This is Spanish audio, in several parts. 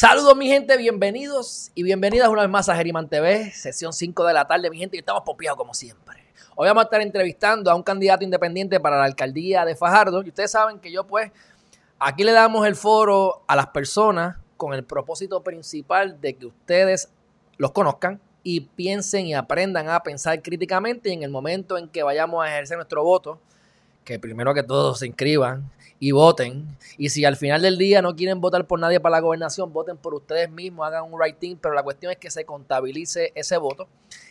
Saludos mi gente, bienvenidos y bienvenidas una vez más a Geriman TV, sesión 5 de la tarde, mi gente, y estamos pompeados como siempre. Hoy vamos a estar entrevistando a un candidato independiente para la alcaldía de Fajardo, y ustedes saben que yo pues aquí le damos el foro a las personas con el propósito principal de que ustedes los conozcan y piensen y aprendan a pensar críticamente y en el momento en que vayamos a ejercer nuestro voto, que primero que todo se inscriban, y voten. Y si al final del día no quieren votar por nadie para la gobernación, voten por ustedes mismos, hagan un writing, pero la cuestión es que se contabilice ese voto.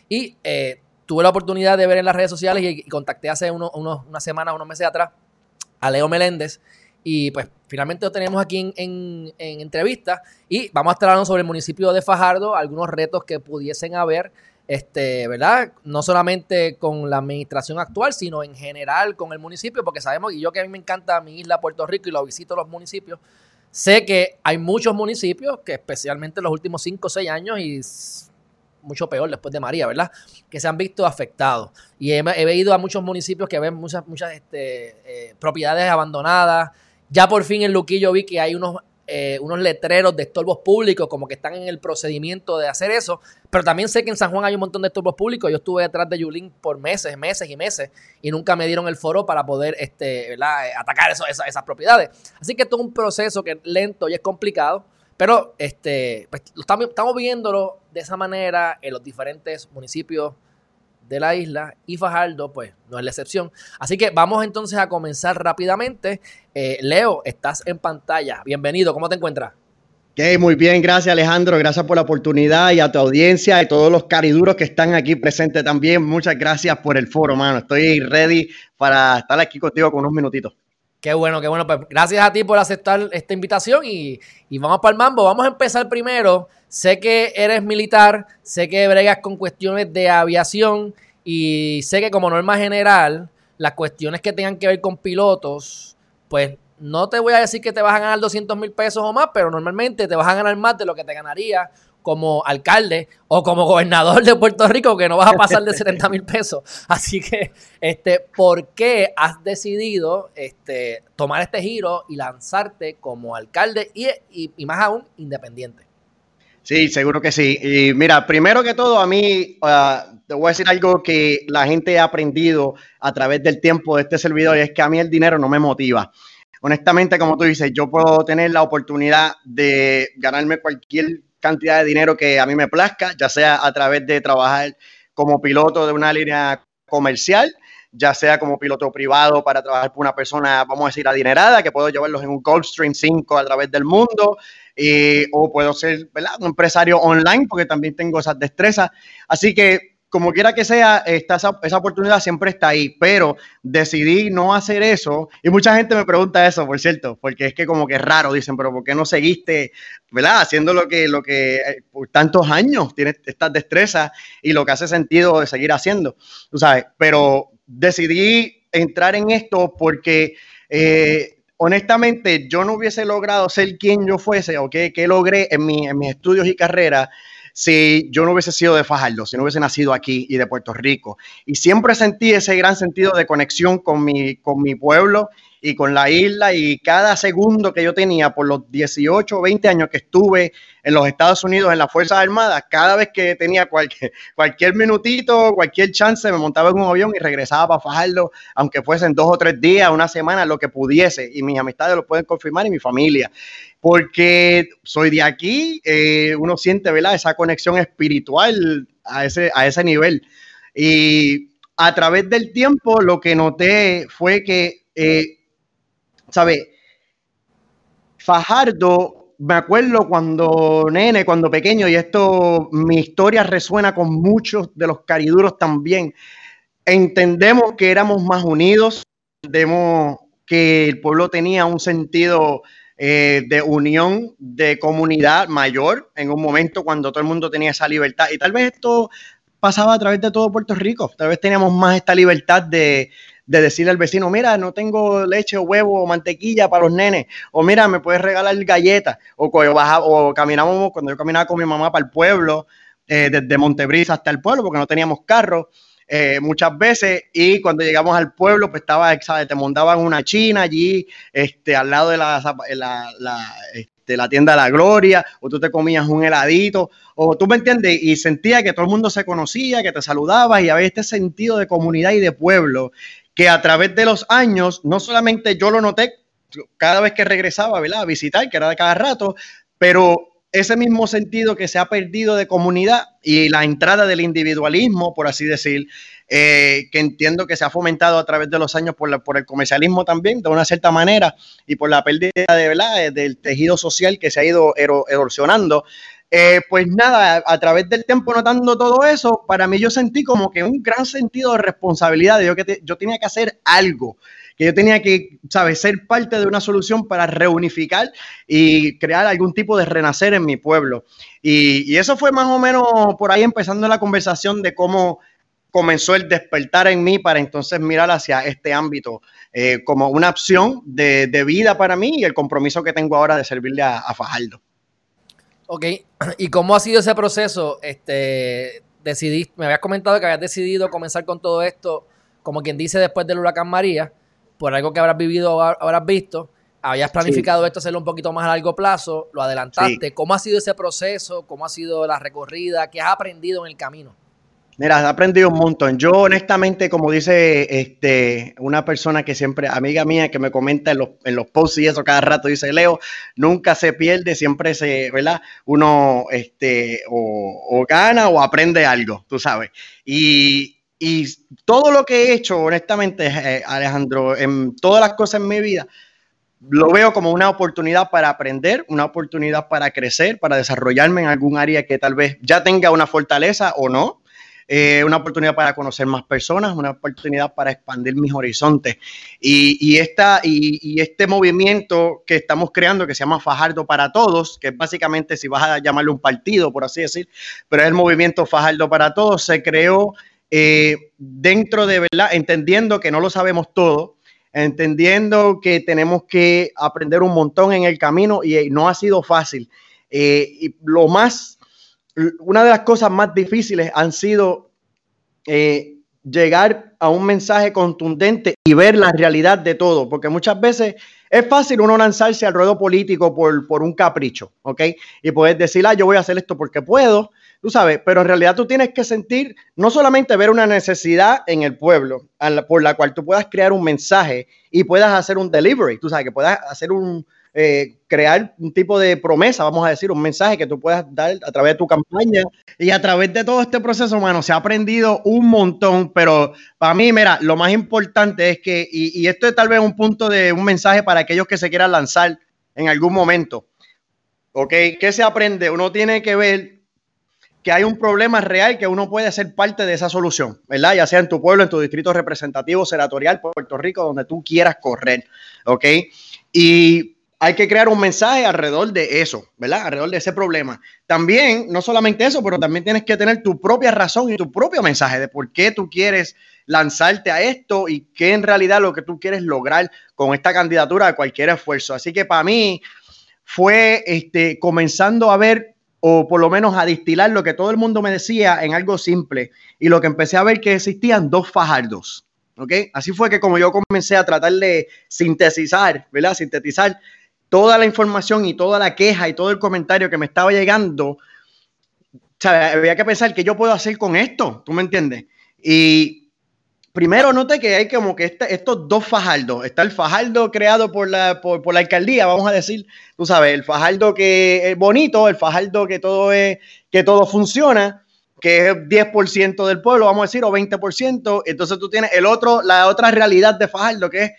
Y eh, tuve la oportunidad de ver en las redes sociales y, contacté hace unos, unas semanas, unos meses atrás, a Leo Meléndez. Y pues finalmente lo tenemos aquí en, en, en entrevista y vamos a estar hablando sobre el municipio de Fajardo, algunos retos que pudiesen haber este, ¿verdad? No solamente con la administración actual, sino en general con el municipio, porque sabemos, y yo que a mí me encanta mi isla Puerto Rico y lo visito los municipios, sé que hay muchos municipios que especialmente en los últimos 5 o 6 años y mucho peor después de María, ¿verdad? Que se han visto afectados. Y he, he ido a muchos municipios que ven muchas, muchas este, eh, propiedades abandonadas. Ya por fin en Luquillo vi que hay unos eh, unos letreros de estorbos públicos, como que están en el procedimiento de hacer eso. Pero también sé que en San Juan hay un montón de estorbos públicos. Yo estuve detrás de Yulín por meses, meses y meses, y nunca me dieron el foro para poder este, atacar esas, propiedades. Así que esto es un proceso que es lento y es complicado. Pero este, pues, estamos, estamos viéndolo de esa manera en los diferentes municipios de la isla y Fajardo, pues no es la excepción. Así que vamos entonces a comenzar rápidamente. Eh, Leo, estás en pantalla. Bienvenido, ¿cómo te encuentras? Okay, muy bien, gracias Alejandro, gracias por la oportunidad y a tu audiencia y todos los cariduros que están aquí presentes también. Muchas gracias por el foro, mano. Estoy ready para estar aquí contigo con unos minutitos. Qué bueno, qué bueno. Pues gracias a ti por aceptar esta invitación y, y vamos para el mambo. Vamos a empezar primero Sé que eres militar, sé que bregas con cuestiones de aviación y sé que como norma general, las cuestiones que tengan que ver con pilotos, pues no te voy a decir que te vas a ganar 200 mil pesos o más, pero normalmente te vas a ganar más de lo que te ganaría como alcalde o como gobernador de Puerto Rico, que no vas a pasar de 70 mil pesos. Así que, este, ¿por qué has decidido este, tomar este giro y lanzarte como alcalde y, y más aún independiente? Sí, seguro que sí. Y mira, primero que todo, a mí uh, te voy a decir algo que la gente ha aprendido a través del tiempo de este servidor y es que a mí el dinero no me motiva. Honestamente, como tú dices, yo puedo tener la oportunidad de ganarme cualquier cantidad de dinero que a mí me plazca, ya sea a través de trabajar como piloto de una línea comercial, ya sea como piloto privado para trabajar por una persona, vamos a decir, adinerada, que puedo llevarlos en un Gulfstream 5 a través del mundo, o puedo ser un empresario online porque también tengo esas destrezas. Así que, como quiera que sea, esa, oportunidad siempre está ahí, pero decidí no hacer eso. Y mucha gente me pregunta eso, por cierto, porque es que como que es raro, dicen, pero ¿por qué no seguiste, ¿verdad? Haciendo lo que, lo que eh, por tantos años tienes estas destrezas y lo que hace sentido de seguir haciendo, tú sabes, pero decidí entrar en esto porque... Eh, honestamente, yo no hubiese logrado ser quien yo fuese o qué, logré en, en mis estudios y carrera si yo no hubiese sido de Fajardo, si no hubiese nacido aquí y de Puerto Rico. Y siempre sentí ese gran sentido de conexión con mi, con mi pueblo y con la isla y cada segundo que yo tenía por los 18 o 20 años que estuve en los Estados Unidos en las Fuerzas Armadas, cada vez que tenía cualquier, cualquier minutito, cualquier chance, me montaba en un avión y regresaba para Fajardo, aunque fuesen dos o tres días, una semana, lo que pudiese. Y mis amistades lo pueden confirmar y mi familia. Porque soy de aquí, eh, uno siente ¿verdad? esa conexión espiritual a ese, a ese nivel. Y a través del tiempo lo que noté fue que eh, ¿sabe? Fajardo, me acuerdo cuando nene, cuando pequeño, y esto, mi historia resuena con muchos de los cariduros también. Entendemos que éramos más unidos, entendemos que el pueblo tenía un sentido eh, de unión, de comunidad mayor en un momento cuando todo el mundo tenía esa libertad. Y tal vez esto pasaba a través de todo Puerto Rico. Tal vez teníamos más esta libertad de, de decirle al vecino, mira, no tengo leche o huevo o mantequilla para los nenes, o mira, me puedes regalar galletas, o, o caminábamos, cuando yo caminaba con mi mamá para el pueblo, eh, desde Montebrisa hasta el pueblo, porque no teníamos carro. Eh, muchas veces y cuando llegamos al pueblo pues estaba, ¿sabes? te montaban una china allí este, al lado de la, la, este, la tienda de la Gloria o tú te comías un heladito o tú me entiendes y sentía que todo el mundo se conocía, que te saludaba y había este sentido de comunidad y de pueblo que a través de los años, no solamente yo lo noté cada vez que regresaba ¿verdad? a visitar, que era de cada rato, pero ese mismo sentido que se ha perdido de comunidad y la entrada del individualismo, por así decir, eh, que entiendo que se ha fomentado a través de los años por, el comercialismo también, de una cierta manera, y por la pérdida de, ¿verdad? Eh, del tejido social que se ha ido erosionando. Eh, pues nada, a, través del tiempo notando todo eso, para mí yo sentí como que un gran sentido de responsabilidad, yo que yo tenía que hacer algo, que yo tenía que, ¿sabes?, ser parte de una solución para reunificar y crear algún tipo de renacer en mi pueblo. Y, eso fue más o menos por ahí empezando la conversación de cómo comenzó el despertar en mí para entonces mirar hacia este ámbito eh, como una opción de, vida para mí y el compromiso que tengo ahora de servirle a Fajardo. Ok, ¿y cómo ha sido ese proceso? Este, decidí, me habías comentado que habías decidido comenzar con todo esto, como quien dice, después del huracán María, por algo que habrás vivido o habrás visto. Habías planificado esto hacerlo un poquito más a largo plazo, lo adelantaste. ¿Cómo ha sido ese proceso? ¿Cómo ha sido la recorrida? ¿Qué has aprendido en el camino? Mira, he aprendido un montón. Yo honestamente, como dice este, una persona que siempre, amiga mía, que me comenta en los, en los posts y eso cada rato, dice, Leo, nunca se pierde, siempre se, ¿verdad? Uno este, o, gana o aprende algo, tú sabes. Y, y todo lo que he hecho, honestamente, eh, Alejandro, en todas las cosas en mi vida, lo veo como una oportunidad para aprender, una oportunidad para crecer, para desarrollarme en algún área que tal vez ya tenga una fortaleza o no eh, una oportunidad para conocer más personas, una oportunidad para expandir mis horizontes. Y, esta, y, este movimiento que estamos creando, que se llama Fajardo para Todos, que básicamente, si vas a llamarle un partido, por así decir, pero es el movimiento Fajardo para Todos, se creó eh, dentro de, ¿verdad? Entendiendo que no lo sabemos todo, entendiendo que tenemos que aprender un montón en el camino y no ha sido fácil. Eh, y lo más una de las cosas más difíciles han sido eh, llegar a un mensaje contundente y ver la realidad de todo, porque muchas veces es fácil uno lanzarse al ruedo político por, por un capricho, ¿ok? Y puedes decir, ah, yo voy a hacer esto porque puedo, tú sabes, pero en realidad tú tienes que sentir, no solamente ver una necesidad en el pueblo, por la cual tú puedas crear un mensaje y puedas hacer un delivery, tú sabes, que puedas hacer un, eh, crear un tipo de promesa, vamos a decir, un mensaje que tú puedas dar a través de tu campaña. Y a través de todo este proceso, hermano, se ha aprendido un montón, pero para mí, mira, lo más importante es que, y, esto es tal vez un punto de un mensaje para aquellos que se quieran lanzar en algún momento. ¿Ok? ¿Qué se aprende? Uno tiene que ver que hay un problema real que uno puede ser parte de esa solución, ¿verdad? Ya sea en tu pueblo, en tu distrito representativo, senatorial, Puerto Rico, donde tú quieras correr, ¿ok? Y hay que crear un mensaje alrededor de eso, ¿verdad? Alrededor de ese problema. También, no solamente eso, pero también tienes que tener tu propia razón y tu propio mensaje de por qué tú quieres lanzarte a esto y qué en realidad lo que tú quieres lograr con esta candidatura de cualquier esfuerzo. Así que para mí fue este, comenzando a ver o por lo menos a distilar lo que todo el mundo me decía en algo simple y lo que empecé a ver que existían dos fajardos. ¿ok? Así fue que como yo comencé a tratar de sintetizar, ¿verdad? Sintetizar toda la información y toda la queja y todo el comentario que me estaba llegando, había que pensar qué yo puedo hacer con esto, ¿tú me entiendes? Y primero noté que hay como que estos dos fajardos. Está el fajardo creado por la, por, la alcaldía, vamos a decir, tú sabes, el fajardo que es bonito, el fajardo que todo es, que todo funciona, que es 10% del pueblo, vamos a decir, o 20%. Entonces tú tienes el otro, la otra realidad de fajardo, que es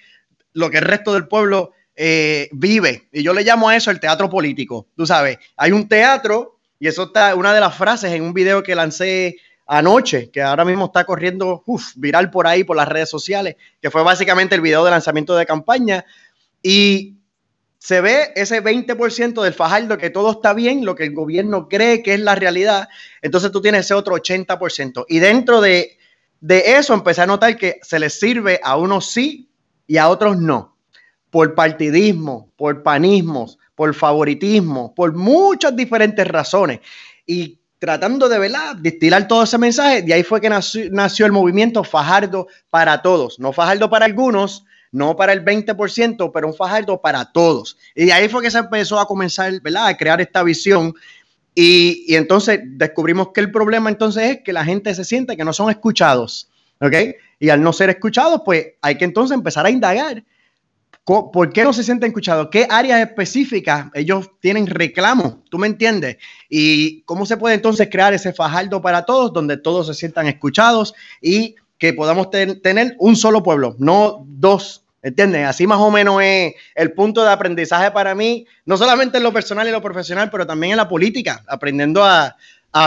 lo que el resto del pueblo eh, vive. Y yo le llamo a eso el teatro político. Tú sabes, hay un teatro, y eso está una de las frases en un video que lancé anoche, que ahora mismo está corriendo viral por ahí, por las redes sociales, que fue básicamente el video de lanzamiento de campaña. Y se ve ese 20% del Fajardo que todo está bien, lo que el gobierno cree que es la realidad, entonces tú tienes ese otro 80%. Y dentro de, de eso empecé a notar que se les sirve a unos sí y a otros no, por partidismo, por panismos, por favoritismo, por muchas diferentes razones. Y tratando de ¿verdad? destilar todo ese mensaje, de ahí fue que nació, nació el movimiento Fajardo para todos, no Fajardo para algunos, no para el 20%, pero un Fajardo para todos. Y ahí fue que se empezó a comenzar, ¿verdad? A crear esta visión. Y, y, entonces descubrimos que el problema entonces es que la gente se siente que no son escuchados, ¿ok? Y al no ser escuchados, pues hay que entonces empezar a indagar. ¿Por qué no se sienten escuchados? ¿Qué áreas específicas ellos tienen reclamo? ¿Tú me entiendes? Y cómo se puede entonces crear ese fajardo para todos, donde todos se sientan escuchados y que podamos tener un solo pueblo, no dos. ¿Entiendes? Así más o menos es el punto de aprendizaje para mí, no solamente en lo personal y lo profesional, pero también en la política, aprendiendo a,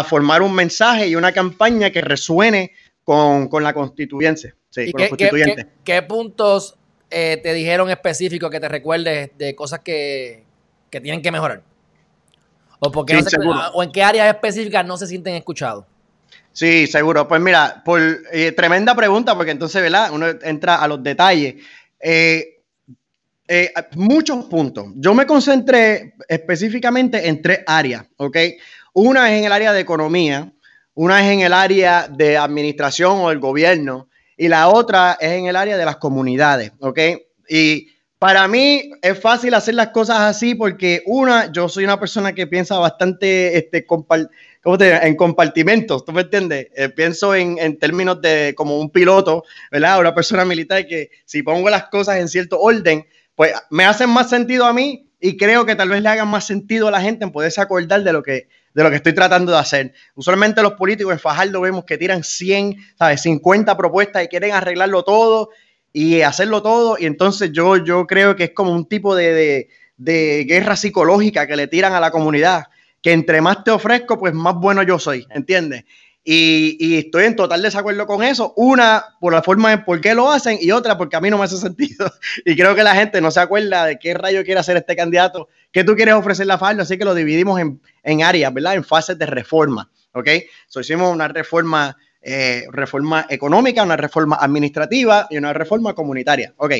formar un mensaje y una campaña que resuene con, la constituyente. Sí, con qué, qué, puntos eh, te dijeron específicos que te recuerdes de cosas que, tienen que mejorar? ¿O, porque ¿O en qué áreas específicas no se sienten escuchados? Sí, seguro. Pues mira, por eh, tremenda pregunta, porque entonces, ¿verdad? Uno entra a los detalles. Eh, eh, muchos puntos. Yo me concentré específicamente en tres áreas, ¿ok? Una es en el área de economía, una es en el área de administración o el gobierno, y la otra es en el área de las comunidades, ¿ok? Y para mí es fácil hacer las cosas así porque una, yo soy una persona que piensa bastante este, ¿cómo te en compartimentos, ¿tú me entiendes? Eh, pienso en, en, términos de como un piloto, ¿verdad? Una persona militar que si pongo las cosas en cierto orden, pues me hacen más sentido a mí y creo que tal vez le hagan más sentido a la gente en poderse acordar de lo que, de lo que estoy tratando de hacer. Usualmente los políticos en Fajardo vemos que tiran 100, ¿sabes? 50 propuestas y quieren arreglarlo todo y hacerlo todo y entonces yo, yo creo que es como un tipo de, de, de guerra psicológica que le tiran a la comunidad que entre más te ofrezco, pues más bueno yo soy, ¿entiendes? Y, estoy en total desacuerdo con eso. Una, por la forma en por qué lo hacen, y otra, porque a mí no me hace sentido. Y creo que la gente no se acuerda de qué rayo quiere hacer este candidato, qué tú quieres ofrecer la falda, así que lo dividimos en, áreas, ¿verdad? En fases de reforma, ¿ok? So, hicimos una reforma, eh, reforma económica, una reforma administrativa y una reforma comunitaria, ¿ok?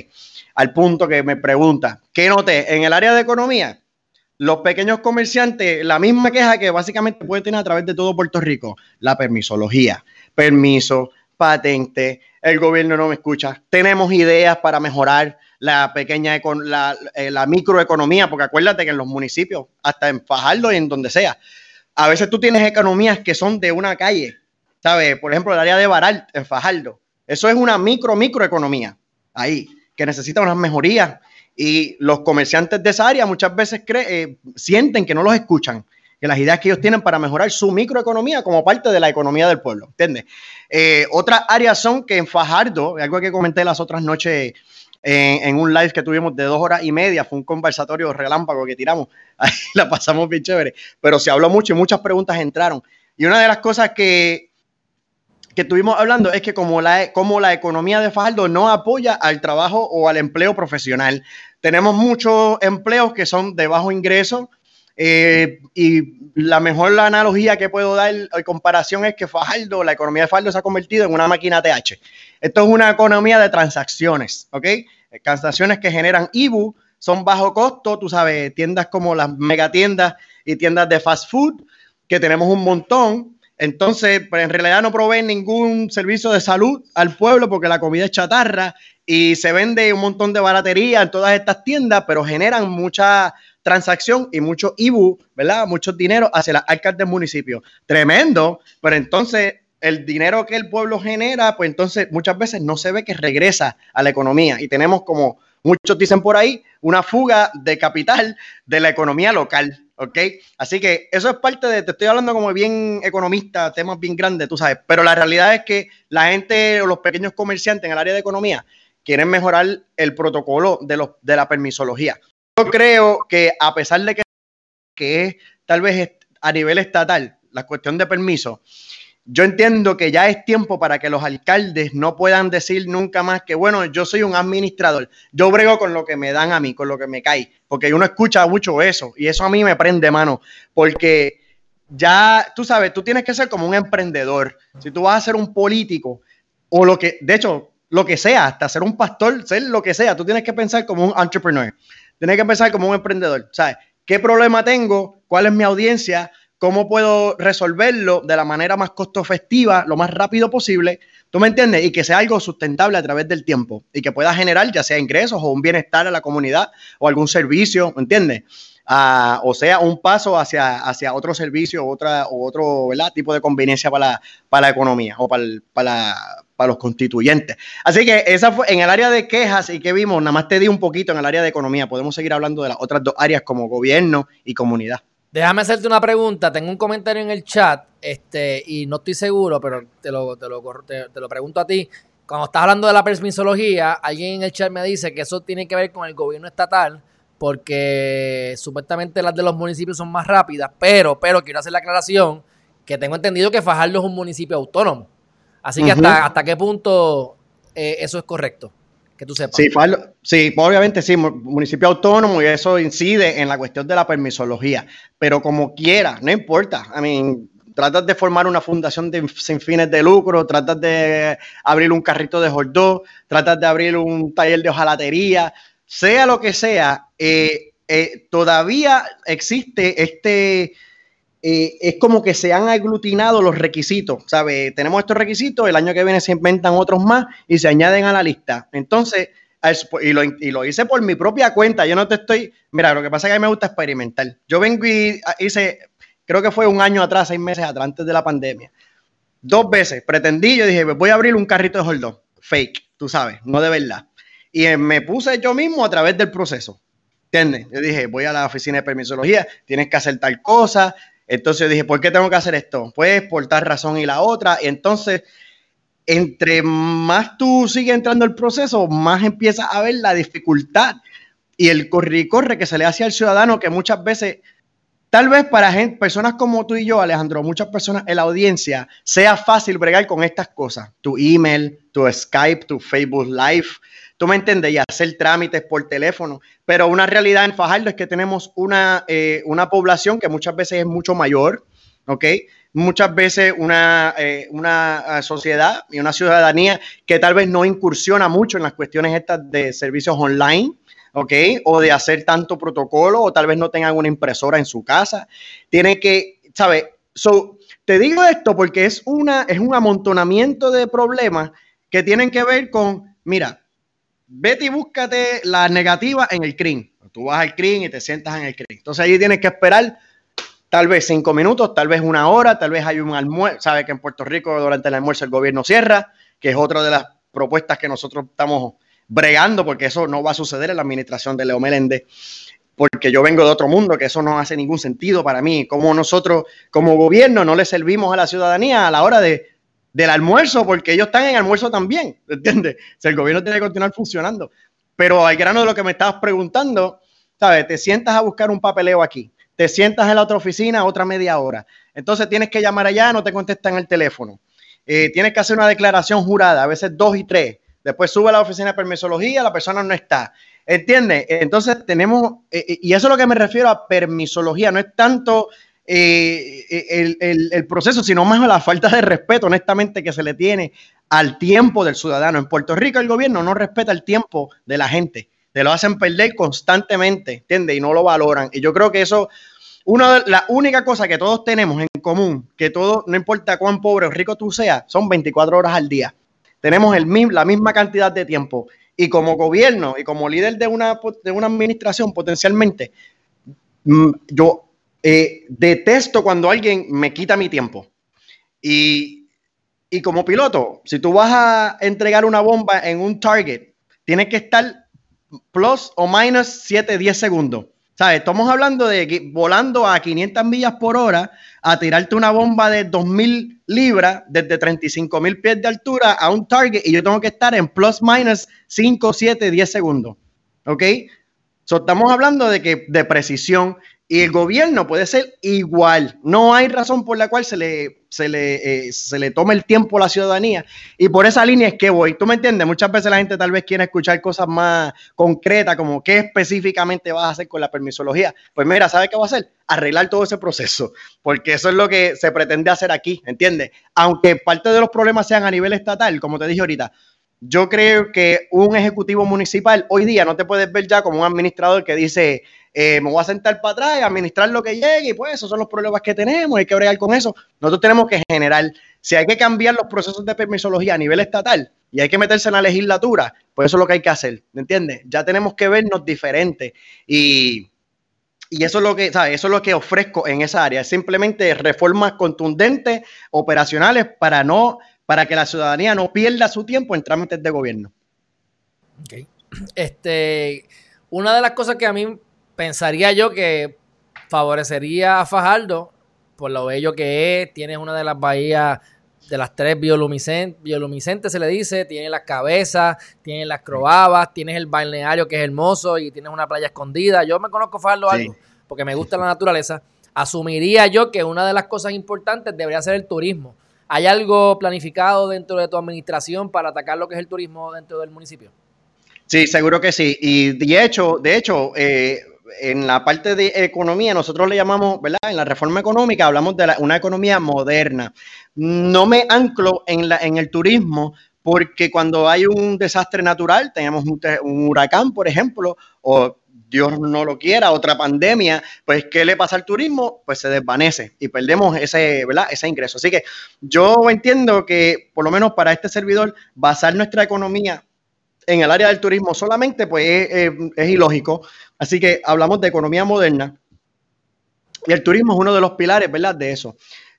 Al punto que me pregunta, ¿qué noté? En el área de economía, los pequeños comerciantes, la misma queja que básicamente puede tener a través de todo Puerto Rico, la permisología, permiso, patente, el gobierno no me escucha, tenemos ideas para mejorar la pequeña, la, eh, la microeconomía, porque acuérdate que en los municipios, hasta en Fajardo y en donde sea, a veces tú tienes economías que son de una calle, ¿sabes? Por ejemplo, el área de Baral, en Fajardo. Eso es una micro, microeconomía ahí, que necesita unas mejorías y los comerciantes de esa área muchas veces eh, sienten que no los escuchan, que las ideas que ellos tienen para mejorar su microeconomía como parte de la economía del pueblo, ¿entiendes? Eh, otras áreas son que en Fajardo, algo que comenté las otras noches en, un live que tuvimos de dos horas y media, fue un conversatorio relámpago que tiramos, ahí la pasamos bien chévere, pero se habló mucho y muchas preguntas entraron. Y una de las cosas que, que estuvimos hablando es que como la, como la economía de Fajardo no apoya al trabajo o al empleo profesional. Tenemos muchos empleos que son de bajo ingreso eh, y la mejor analogía que puedo dar en comparación es que Fajardo, la economía de Fajardo se ha convertido en una máquina TH. Esto es una economía de transacciones, ¿ok? Transacciones que generan IBU, son bajo costo, tú sabes, tiendas como las megatiendas y tiendas de fast food, que tenemos un montón, entonces, pues en realidad no proveen ningún servicio de salud al pueblo porque la comida es chatarra y se vende un montón de baratería en todas estas tiendas, pero generan mucha transacción y mucho IBU, ¿verdad? Mucho dinero hacia las arcas del municipio. Tremendo, pero entonces el dinero que el pueblo genera, pues entonces muchas veces no se ve que regresa a la economía y tenemos como muchos dicen por ahí, una fuga de capital de la economía local. ¿ok? Así que eso es parte de, te estoy hablando como bien economista, temas bien grandes, tú sabes, pero la realidad es que la gente o los pequeños comerciantes en el área de economía quieren mejorar el protocolo de, los, de la permisología. Yo creo que a pesar de que, que es tal vez a nivel estatal la cuestión de permiso, yo entiendo que ya es tiempo para que los alcaldes no puedan decir nunca más que, bueno, yo soy un administrador, yo brego con lo que me dan a mí, con lo que me cae, porque uno escucha mucho eso y eso a mí me prende mano, porque ya, tú sabes, tú tienes que ser como un emprendedor. Si tú vas a ser un político o lo que, de hecho, lo que sea, hasta ser un pastor, ser lo que sea, tú tienes que pensar como un entrepreneur, tienes que pensar como un emprendedor, ¿sabes? ¿Qué problema tengo? ¿Cuál es mi audiencia? cómo puedo resolverlo de la manera más costo efectiva, lo más rápido posible, ¿tú me entiendes? Y que sea algo sustentable a través del tiempo y que pueda generar ya sea ingresos o un bienestar a la comunidad o algún servicio, ¿me entiendes? Ah, o sea, un paso hacia, hacia otro servicio otra, o otro tipo de conveniencia para la, economía o para, para, para los constituyentes. Así que esa fue en el área de quejas y que vimos, nada más te di un poquito en el área de economía. Podemos seguir hablando de las otras dos áreas como gobierno y comunidad. Déjame hacerte una pregunta. Tengo un comentario en el chat este, y no estoy seguro, pero te lo, te lo, te, lo pregunto a ti. Cuando estás hablando de la permisología, alguien en el chat me dice que eso tiene que ver con el gobierno estatal porque supuestamente las de los municipios son más rápidas, pero, pero quiero hacer la aclaración que tengo entendido que Fajardo es un municipio autónomo. Así que hasta, hasta qué punto eh, eso es correcto que tú sepas. Sí, sí, obviamente sí, municipio autónomo y eso incide en la cuestión de la permisología, pero como quiera, no importa. I mean, tratas de formar una fundación sin fines de lucro, tratas de abrir un carrito de hot tratas de abrir un taller de hojalatería, sea lo que sea, eh, eh, todavía existe este eh, es como que se han aglutinado los requisitos, ¿sabes? Tenemos estos requisitos, el año que viene se inventan otros más y se añaden a la lista. Entonces, y lo, hice por mi propia cuenta, yo no te estoy, mira, lo que pasa es que a mí me gusta experimentar. Yo vengo y hice, creo que fue un año atrás, seis meses atrás, antes de la pandemia. Dos veces pretendí, yo dije, voy a abrir un carrito de hold fake, tú sabes, no de verdad. Y eh, me puse yo mismo a través del proceso. ¿Entiendes? Yo dije, voy a la oficina de permisología, tienes que hacer tal cosa, entonces dije, ¿por qué tengo que hacer esto? Pues por tal razón y la otra. entonces, entre más tú sigues entrando el proceso, más empiezas a ver la dificultad y el corre y corre que se le hace al ciudadano que muchas veces, tal vez para personas como tú y yo, Alejandro, muchas personas en la audiencia, sea fácil bregar con estas cosas. Tu email, tu Skype, tu Facebook Live, tú me entiendes, y hacer trámites por teléfono. Pero una realidad en Fajardo es que tenemos una, eh, una población que muchas veces es mucho mayor, ¿ok? Muchas veces una, eh, una ah, sociedad y una ciudadanía que tal vez no incursiona mucho en las cuestiones estas de servicios online, ¿ok? O de hacer tanto protocolo, o tal vez no tengan una impresora en su casa. Tienen que, ¿sabes? So, te digo esto porque es, una, es un amontonamiento de problemas que tienen que ver con, mira, vete y búscate la negativa en el CRIM. Tú vas al CRIM y te sientas en el CRIM. Entonces ahí tienes que esperar tal vez cinco minutos, tal vez una hora, tal vez hay un almuerzo. Sabe que en Puerto Rico durante el almuerzo el gobierno cierra, que es otra de las propuestas que nosotros estamos bregando, porque eso no va a suceder en la administración de Leo Meléndez, porque yo vengo de otro mundo, que eso no hace ningún sentido para mí. Como nosotros, como gobierno, no le servimos a la ciudadanía a la hora de del almuerzo, porque ellos están en almuerzo también, ¿entiendes? O el gobierno tiene que continuar funcionando. Pero al grano de lo que me estabas preguntando, ¿sabes? Te sientas a buscar un papeleo aquí, te sientas en la otra oficina otra media hora. Entonces tienes que llamar allá, no te contestan el teléfono. Eh, tienes que hacer una declaración jurada, a veces dos y tres. Después sube a la oficina de permisología, la persona no está. ¿Entiendes? Entonces tenemos, eh, eh, y eso es lo que me refiero a permisología, no es tanto eh, el, proceso, sino más la falta de respeto, honestamente, que se le tiene al tiempo del ciudadano. En Puerto Rico el gobierno no respeta el tiempo de la gente, te lo hacen perder constantemente, ¿entiendes? Y no lo valoran. Y yo creo que eso, una de la única cosa que todos tenemos en común, que todo, no importa cuán pobre o rico tú seas, son 24 horas al día. Tenemos la misma cantidad de tiempo. Y como gobierno y como líder de una, de una administración potencialmente, mm, yo eh, detesto cuando alguien me quita mi tiempo. Y, como piloto, si tú vas a entregar una bomba en un target, tienes que estar plus o minus 7, 10 segundos. ¿Sabes? Estamos hablando de volando a 500 millas por hora a tirarte una bomba de 2000 libras desde 35 mil pies de altura a un target y yo tengo que estar en plus minus 5, 7, 10 segundos. ¿Ok? So, estamos hablando de que de precisión Y el gobierno puede ser igual. No hay razón por la cual se le, se le, eh, se le tome el tiempo a la ciudadanía. Y por esa línea es que voy. ¿Tú me entiendes? Muchas veces la gente tal vez quiere escuchar cosas más concretas, como qué específicamente vas a hacer con la permisología. Pues mira, ¿sabes qué va a hacer? Arreglar todo ese proceso. Porque eso es lo que se pretende hacer aquí, ¿entiendes? Aunque parte de los problemas sean a nivel estatal, como te dije ahorita, yo creo que un ejecutivo municipal hoy día no te puedes ver ya como un administrador que dice, eh, me voy a sentar para atrás y administrar lo que llegue y pues esos son los problemas que tenemos, hay que bregar con eso. Nosotros tenemos que generar, si hay que cambiar los procesos de permisología a nivel estatal y hay que meterse en la legislatura, pues eso es lo que hay que hacer, ¿me entiendes? Ya tenemos que vernos diferentes y, y eso es lo que, ¿sabes? Eso es lo que ofrezco en esa área, simplemente reformas contundentes, operacionales para no, para que la ciudadanía no pierda su tiempo en trámites de gobierno. Okay. Este, una de las cosas que a mí pensaría yo que favorecería a Fajardo por lo bello que es. Tienes una de las bahías de las tres bioluminiscentes, se le dice. Tiene las cabezas, tiene las crobabas, tienes el balneario que es hermoso y tienes una playa escondida. Yo me conozco Fajardo algo porque me gusta la naturaleza. Asumiría yo que una de las cosas importantes debería ser el turismo. ¿Hay algo planificado dentro de tu administración para atacar lo que es el turismo dentro del municipio? Sí, seguro que sí. Y de hecho, de hecho, eh, en la parte de economía, nosotros le llamamos, ¿verdad? En la reforma económica hablamos de una economía moderna. No me anclo en, la, en el turismo porque cuando hay un desastre natural, tenemos un, huracán, por ejemplo, o Dios no lo quiera, otra pandemia, pues ¿qué le pasa al turismo? Pues se desvanece y perdemos ese, ¿verdad? ese ingreso. Así que yo entiendo que por lo menos para este servidor, basar nuestra economía en el área del turismo solamente, pues es, ilógico. Así que hablamos de economía moderna y el turismo es uno de los pilares, ¿verdad? De eso.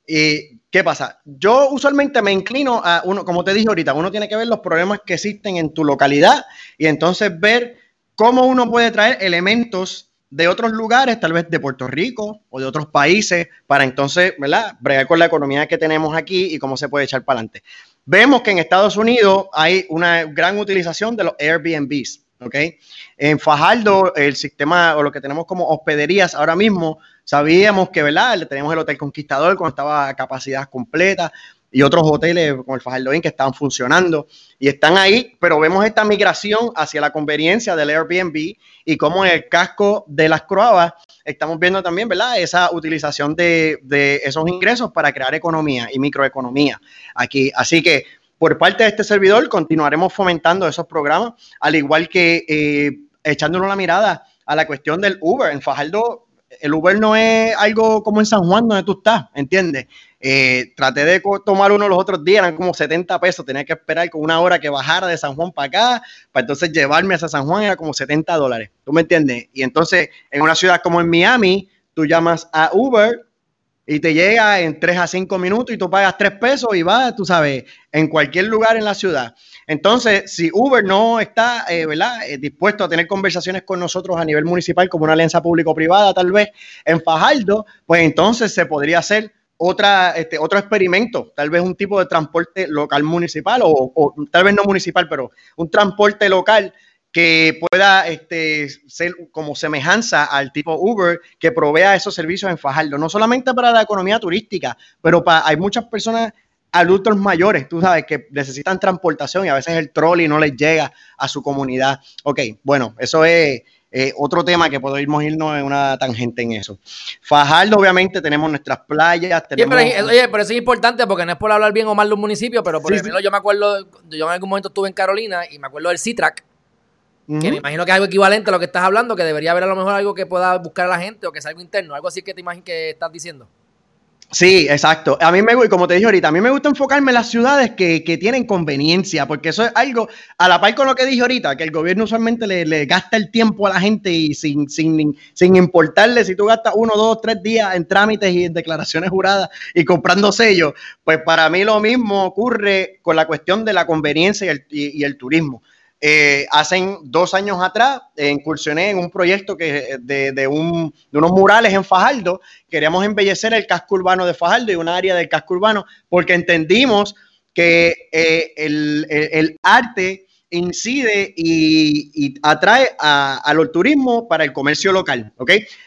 ¿Y qué pasa? Yo usualmente me inclino a uno, como te dije ahorita, uno tiene que ver los problemas que existen en tu localidad y entonces ver cómo uno puede traer elementos de otros lugares, tal vez de Puerto Rico o de otros países, para entonces, ¿verdad? Bregar con la economía que tenemos aquí y cómo se puede echar para adelante. Vemos que en Estados Unidos hay una gran utilización de los Airbnbs. ¿ok? En Fajardo, el sistema o lo que tenemos como hospederías ahora mismo, sabíamos que, ¿verdad? Tenemos el Hotel Conquistador cuando estaba a capacidad completa y otros hoteles como el Fajardo Inn que están funcionando y están ahí, pero vemos esta migración hacia la conveniencia del Airbnb y como en el casco de las Croabas estamos viendo también, ¿verdad? Esa utilización de, esos ingresos para crear economía y microeconomía aquí. Así que por parte de este servidor continuaremos fomentando esos programas, al igual que eh, echándonos la mirada a la cuestión del Uber. En Fajardo, el Uber no es algo como en San Juan donde tú estás, ¿entiendes? Eh, traté de tomar uno los otros días, eran como 70 pesos, tenía que esperar con una hora que bajara de San Juan para acá, para entonces llevarme hasta San Juan era como 70 dólares, ¿tú me entiendes? Y entonces en una ciudad como en Miami, tú llamas a Uber y te llega en 3 a 5 minutos y tú pagas 3 pesos y vas, tú sabes, en cualquier lugar en la ciudad. Entonces, si Uber no está eh. Eh, dispuesto a tener conversaciones con nosotros a nivel municipal como una alianza público-privada, tal vez en Fajardo, pues entonces se podría hacer otra, este, otro experimento, tal vez un tipo de transporte local municipal o, tal vez no municipal, pero un transporte local que pueda este, ser como semejanza al tipo Uber que provea esos servicios en Fajardo, no solamente para la economía turística, pero para, hay muchas personas adultos mayores, tú sabes, que necesitan transportación y a veces el trolley no les llega a su comunidad. Ok, bueno, eso es eh, otro tema que podemos irnos en una tangente en eso. Fajardo, obviamente, tenemos nuestras playas. Tenemos... oye, pero eso es importante porque no es por hablar bien o mal de un municipio, pero por ejemplo, yo me acuerdo, yo en algún momento estuve en Carolina y me acuerdo del CITRAC, que me imagino que es algo equivalente a lo que estás hablando, que debería haber a lo mejor algo que pueda buscar a la gente o que sea algo interno, algo así que te imaginas que estás diciendo. Sí, exacto. A mí me gusta, como te dije ahorita, a mí me gusta enfocarme en las ciudades que, que, tienen conveniencia, porque eso es algo, a la par con lo que dije ahorita, que el gobierno usualmente le, le gasta el tiempo a la gente y sin, sin, sin, importarle si tú gastas uno, dos, tres días en trámites y en declaraciones juradas y comprando sellos, pues para mí lo mismo ocurre con la cuestión de la conveniencia y el, y el turismo. Eh, hace dos años atrás eh, incursioné en un proyecto que, de, de, un, de, unos murales en Fajardo. Queríamos embellecer el casco urbano de Fajardo y un área del casco urbano porque entendimos que eh, el, el, arte incide y, atrae al turismo para el comercio local.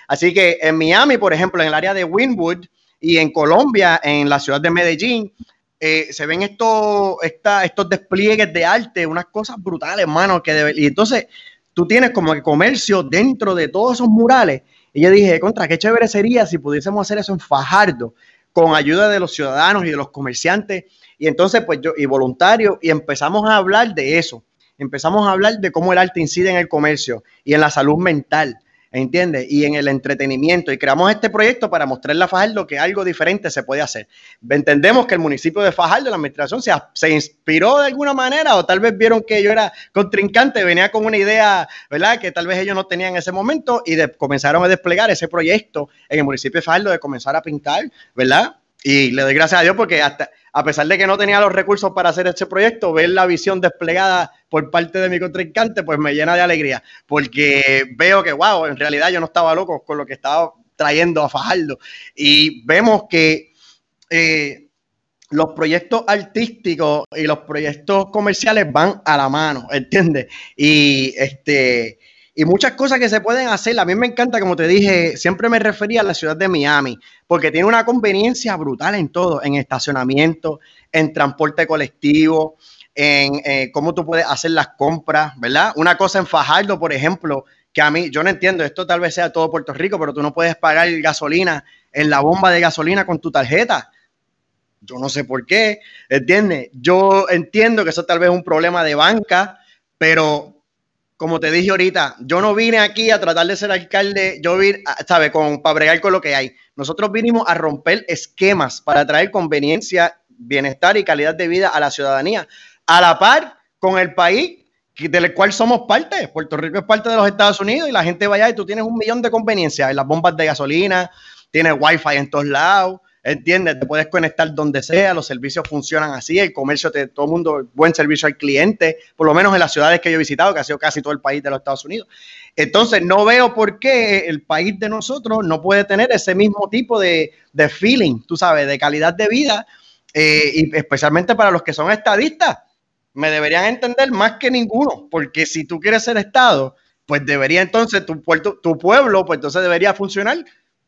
Así que en Miami, por ejemplo, en el área de Wynwood y en Colombia, en la ciudad de Medellín, eh, se ven estos, estos despliegues de arte, unas cosas brutales, hermano, que y entonces tú tienes como que comercio dentro de todos esos murales. Y yo dije, contra, qué chévere sería si pudiésemos hacer eso en Fajardo, con ayuda de los ciudadanos y de los comerciantes, y entonces, pues yo, y voluntarios, y empezamos a hablar de eso empezamos a hablar de cómo el arte incide en el comercio y en la salud mental, ¿entiendes? Y en el entretenimiento. Y creamos este proyecto para mostrarle a Fajardo que algo diferente se puede hacer. Entendemos que el municipio de Fajardo, la administración, se, inspiró de alguna manera o tal vez vieron que yo era contrincante, venía con una idea, ¿verdad? Que tal vez ellos no tenían en ese momento y comenzaron a desplegar ese proyecto en el municipio de Fajardo de comenzar a pintar, ¿verdad? Y le doy gracias a Dios porque hasta, a pesar de que no tenía los recursos para hacer este proyecto, ver la visión desplegada por parte de mi contrincante, pues me llena de alegría, porque veo que, wow, en realidad yo no estaba loco con lo que estaba trayendo a Fajardo. Y vemos que eh, los proyectos artísticos y los proyectos comerciales van a la mano, ¿entiendes? Y este y muchas cosas que se pueden hacer. A mí me encanta, como te dije, siempre me refería a la ciudad de Miami, porque tiene una conveniencia brutal en todo, en estacionamiento, en transporte colectivo, en eh, cómo tú puedes hacer las compras, ¿verdad? Una cosa en Fajardo, por ejemplo, que a mí, yo no entiendo, esto tal vez sea todo Puerto Rico, pero tú no puedes pagar gasolina en la bomba de gasolina con tu tarjeta. Yo no sé por qué, ¿entiendes? Yo entiendo que eso tal vez es un problema de banca, pero como te dije ahorita, yo no vine aquí a tratar de ser alcalde, yo vine, ¿sabes? Con, para bregar con lo que hay. Nosotros vinimos a romper esquemas para traer conveniencia, bienestar y calidad de vida a la ciudadanía, a la par con el país del cual somos parte. Puerto Rico es parte de los Estados Unidos y la gente vaya y tú tienes un millón de conveniencias en las bombas de gasolina, tienes wifi en todos lados, ¿entiendes? Te puedes conectar donde sea, los servicios funcionan así, el comercio, te, todo el mundo, buen servicio al cliente, por lo menos en las ciudades que yo he visitado, que ha sido casi todo el país de los Estados Unidos. Entonces, no veo por qué el país de nosotros no puede tener ese mismo tipo de, feeling, tú sabes, de calidad de vida, eh, y especialmente para los que son estadistas. Me deberían entender más que ninguno, porque si tú quieres ser Estado, pues debería entonces tu, tu pueblo, pues entonces debería funcionar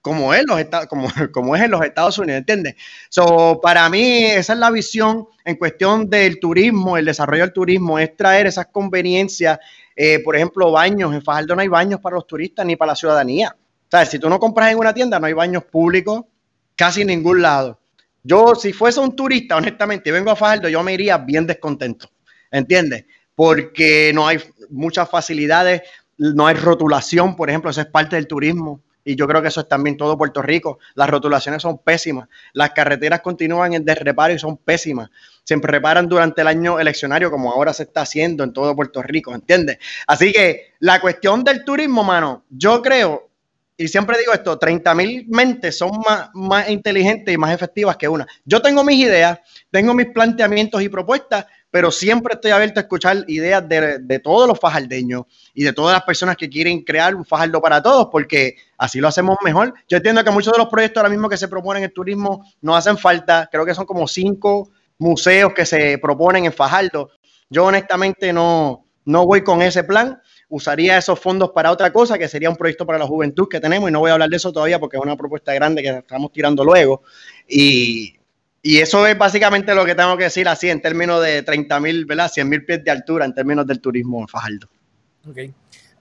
como es, los como, como es en los Estados Unidos, ¿entiendes? So, para mí, esa es la visión en cuestión del turismo, el desarrollo del turismo, es traer esas conveniencias, eh, por ejemplo, baños. En Fajardo no hay baños para los turistas ni para la ciudadanía. O sea, si tú no compras en una tienda, no hay baños públicos casi en ningún lado. Yo, si fuese un turista, honestamente, y vengo a Fajardo, yo me iría bien descontento, ¿entiendes? Porque no hay muchas facilidades, no hay rotulación, por ejemplo, eso es parte del turismo y yo creo que eso es también todo Puerto Rico. Las rotulaciones son pésimas, las carreteras continúan en desreparo y son pésimas. Se reparan durante el año eleccionario como ahora se está haciendo en todo Puerto Rico, ¿entiendes? Así que la cuestión del turismo, mano, yo creo, y siempre digo esto, 30 mil mentes son más, más inteligentes y más efectivas que una. Yo tengo mis ideas, tengo mis planteamientos y propuestas, pero siempre estoy abierto a escuchar ideas de, todos los fajardeños y de todas las personas que quieren crear un fajardo para todos, porque así lo hacemos mejor. Yo entiendo que muchos de los proyectos ahora mismo que se proponen en el turismo no hacen falta, creo que son como cinco museos que se proponen en Fajardo. Yo honestamente no, no voy con ese plan, usaría esos fondos para otra cosa, que sería un proyecto para la juventud que tenemos, y no voy a hablar de eso todavía porque es una propuesta grande que estamos tirando luego. Y, y eso es básicamente lo que tengo que decir así en términos de 30 mil, ¿verdad? 100 mil pies de altura en términos del turismo en Fajardo. Ok.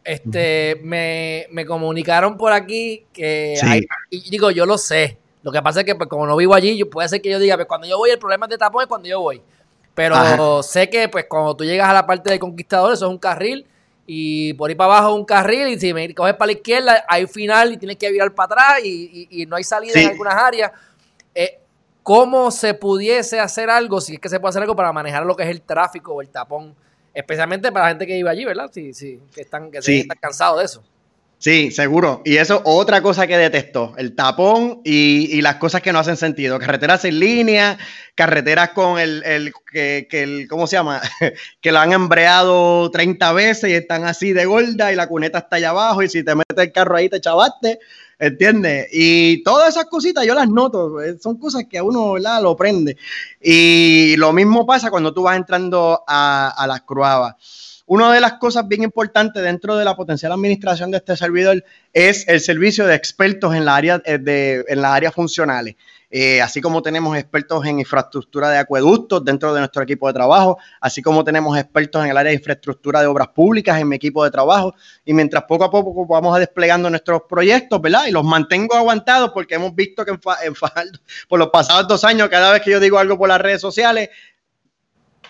Este, me, comunicaron por aquí que hay, y digo, yo lo sé. Lo que pasa es que pues, como no vivo allí, yo, puede ser que yo diga, pues cuando yo voy, el problema de tapón es cuando yo voy. Pero sé que pues cuando tú llegas a la parte de conquistador, eso es un carril y por ahí para abajo un carril y si me coges para la izquierda hay final y tienes que virar para atrás y, no hay salida en algunas áreas. Eh, cómo se pudiese hacer algo, si es que se puede hacer algo para manejar lo que es el tráfico o el tapón, especialmente para la gente que vive allí, ¿verdad? Sí, sí, que están, que están cansados de eso. Sí, seguro. Y eso otra cosa que detesto, el tapón y, las cosas que no hacen sentido. Carreteras en línea, carreteras con el, el que, que el, ¿cómo se llama? que lo han embreado 30 veces y están así de gorda y la cuneta está allá abajo y si te metes el carro ahí te chavaste. ¿Entiendes? Y todas esas cositas yo las noto, eh, son cosas que a uno ¿verdad? lo prende. Y lo mismo pasa cuando tú vas entrando a, a las cruavas. Una de las cosas bien importantes dentro de la potencial administración de este servidor es el servicio de expertos en, la área, eh, de, en las áreas funcionales. Eh, así como tenemos expertos en infraestructura de acueductos dentro de nuestro equipo de trabajo, así como tenemos expertos en el área de infraestructura de obras públicas en mi equipo de trabajo, y mientras poco a poco vamos a desplegando nuestros proyectos, ¿verdad? Y los mantengo aguantados porque hemos visto que en, en por los pasados dos años, cada vez que yo digo algo por las redes sociales,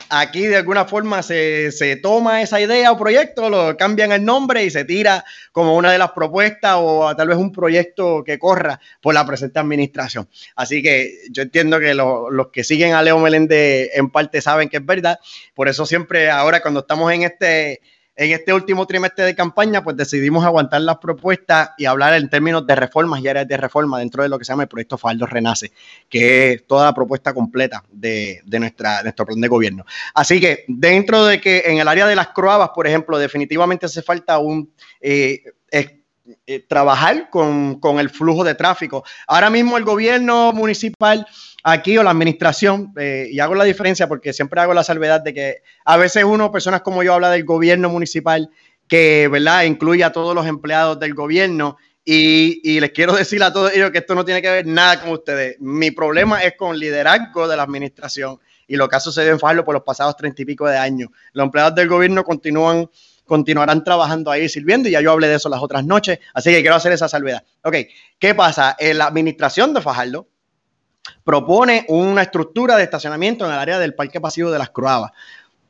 aquí de alguna forma se, toma esa idea o proyecto, lo cambian el nombre y se tira como una de las propuestas o tal vez un proyecto que corra por la presente administración. Así que yo entiendo que los que siguen a Leo Meléndez en parte saben que es verdad. Por eso siempre ahora cuando estamos en este en este último trimestre de campaña, pues decidimos aguantar las propuestas y hablar en términos de reformas y áreas de reforma dentro de lo que se llama el proyecto Faldo Renace, que es toda la propuesta completa de, nuestra, nuestro plan de gobierno. Así que dentro de que en el área de las croabas, por ejemplo, definitivamente hace falta un... Eh, eh, trabajar con, con el flujo de tráfico. Ahora mismo el gobierno municipal aquí o la administración, eh, y hago la diferencia porque siempre hago la salvedad de que a veces uno, personas como yo, habla del gobierno municipal que, ¿verdad?, incluye a todos los empleados del gobierno. Y, les quiero decir a todos ellos que esto no tiene que ver nada con ustedes. Mi problema es con liderazgo de la administración y lo que ha sucedido en Fajardo por los pasados treinta y pico de años. Los empleados del gobierno continúan continuarán trabajando ahí sirviendo y ya yo hablé de eso las otras noches, así que quiero hacer esa salvedad. Ok, ¿qué pasa? En la administración de Fajardo propone una estructura de estacionamiento en el área del parque pasivo de las Croabas.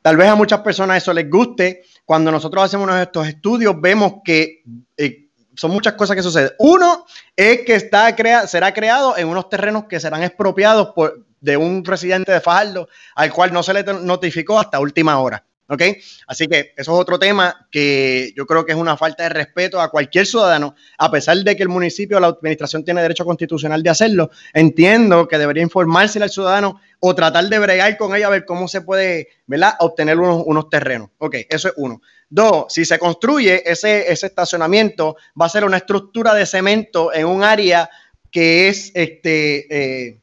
Tal vez a muchas personas eso les guste. Cuando nosotros hacemos estos estudios, vemos que eh, son muchas cosas que suceden. Uno es que está será creado en unos terrenos que serán expropiados por, de un residente de Fajardo al cual no se le notificó hasta última hora. ¿Ok? Así que eso es otro tema que yo creo que es una falta de respeto a cualquier ciudadano, a pesar de que el municipio o la administración tiene derecho constitucional de hacerlo. Entiendo que debería informarse al ciudadano o tratar de bregar con ella a ver cómo se puede, ¿verdad?, obtener unos, terrenos. Ok, eso es uno. Dos, si se construye ese, ese estacionamiento, va a ser una estructura de cemento en un área que es, este, eh,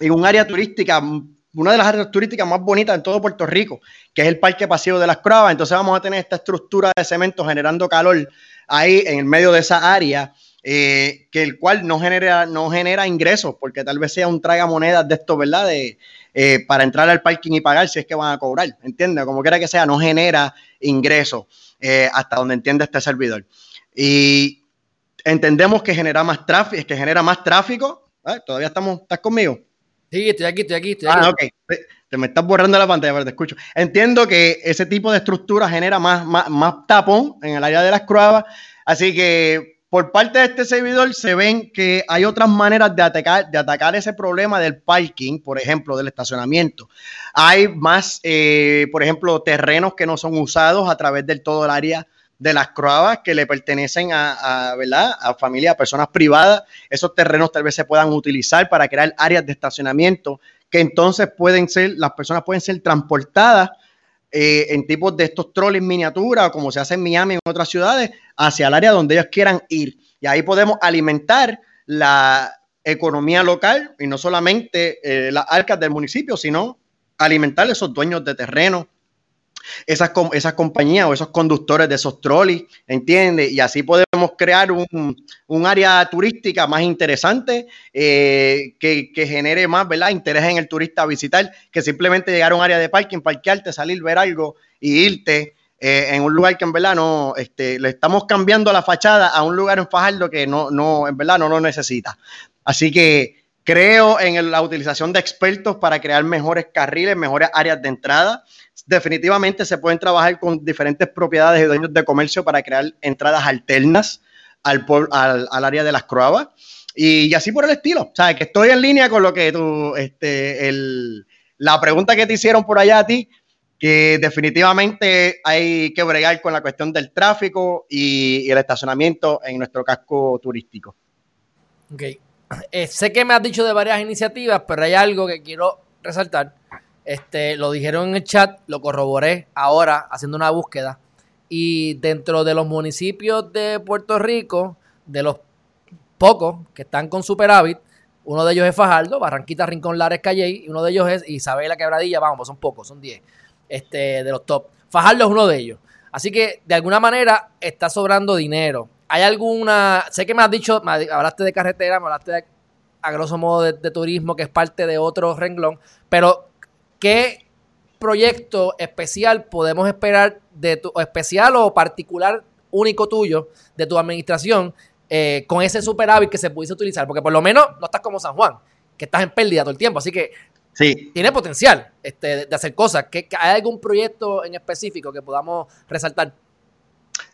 en un área turística una de las áreas turísticas más bonitas en todo Puerto Rico, que es el Parque Pasivo de las Cravas. Entonces vamos a tener esta estructura de cemento generando calor ahí en el medio de esa área, eh, que el cual no genera, no genera ingresos, porque tal vez sea un traga monedas de esto, ¿verdad? De, eh, para entrar al parking y pagar si es que van a cobrar, ¿entiendes? Como quiera que sea, no genera ingresos eh, hasta donde entiende este servidor. Y entendemos que genera más tráfico, que genera más tráfico. Todavía estamos, ¿estás conmigo? Sí, estoy aquí, estoy aquí. Estoy ah, ok. Te me estás borrando la pantalla, pero te escucho. Entiendo que ese tipo de estructura genera más, más, tapón en el área de las cruavas. Así que por parte de este servidor se ven que hay otras maneras de atacar, de atacar ese problema del parking, por ejemplo, del estacionamiento. Hay más, eh, por ejemplo, terrenos que no son usados a través del todo el área de las croabas que le pertenecen a, a, ¿verdad? a familias, a personas privadas. Esos terrenos tal vez se puedan utilizar para crear áreas de estacionamiento que entonces pueden ser, las personas pueden ser transportadas eh, en tipos de estos troles miniatura, como se hace en Miami y en otras ciudades, hacia el área donde ellos quieran ir. Y ahí podemos alimentar la economía local y no solamente eh, las arcas del municipio, sino alimentar esos dueños de terreno, esas, esas compañías o esos conductores de esos trolleys, ¿entiendes? Y así podemos crear un, área turística más interesante eh, que, genere más, ¿verdad? Interés en el turista visitar, que simplemente llegar a un área de parking, parquearte, salir, ver algo y irte. Eh, en un lugar que en verdad no, este, le estamos cambiando la fachada a un lugar en Fajardo que no, no, en verdad no lo necesita. Así que creo en la utilización de expertos para crear mejores carriles, mejores áreas de entrada definitivamente se pueden trabajar con diferentes propiedades y dueños de comercio para crear entradas alternas al, área de las croabas y, así por el estilo. O sea, que estoy en línea con lo que tú, este, la pregunta que te hicieron por allá a ti, que definitivamente hay que bregar con la cuestión del tráfico y, el estacionamiento en nuestro casco turístico. Ok. Eh, sé que me has dicho de varias iniciativas, pero hay algo que quiero resaltar este, lo dijeron en el chat, lo corroboré ahora haciendo una búsqueda. Y dentro de los municipios de Puerto Rico, de los pocos que están con superávit. Uno de ellos es Fajardo, Barranquita, Rincón, Lares, Calle, y uno de ellos es Isabela Quebradilla, vamos, pues son pocos, son 10 este, de los top. Fajardo es uno de ellos. Así que de alguna manera está sobrando dinero. ¿Hay alguna, sé que me has dicho, hablaste de carretera, me hablaste de, a grosso modo de, turismo, que es parte de otro renglón, pero ¿qué proyecto especial podemos esperar de tu, especial o particular único tuyo de tu administración eh, con ese superávit que se pudiese utilizar? Porque por lo menos no estás como San Juan, que estás en pérdida todo el tiempo. Así que sí. tiene potencial este, de hacer cosas. ¿Hay algún proyecto en específico que podamos resaltar?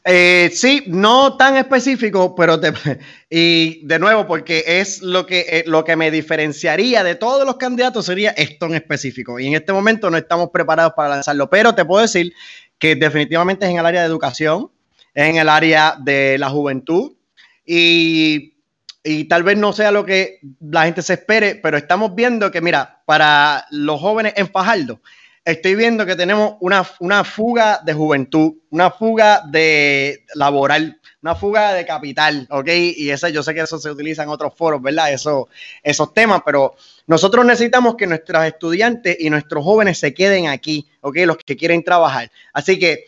Eh, sí, no tan específico, pero y de nuevo, porque es lo que, eh, lo que me diferenciaría de todos los candidatos sería esto en específico. Y en este momento no estamos preparados para lanzarlo, pero te puedo decir que definitivamente es en el área de educación, es en el área de la juventud y, y tal vez no sea lo que la gente se espere, pero estamos viendo que, mira, para los jóvenes en Fajardo, estoy viendo que tenemos una, una, fuga de juventud, una fuga de laboral, una fuga de capital, ¿ok? Y ese, yo sé que eso se utiliza en otros foros, ¿verdad? Eso, esos temas, pero nosotros necesitamos que nuestros estudiantes y nuestros jóvenes se queden aquí, ¿ok? Los que quieren trabajar. Así que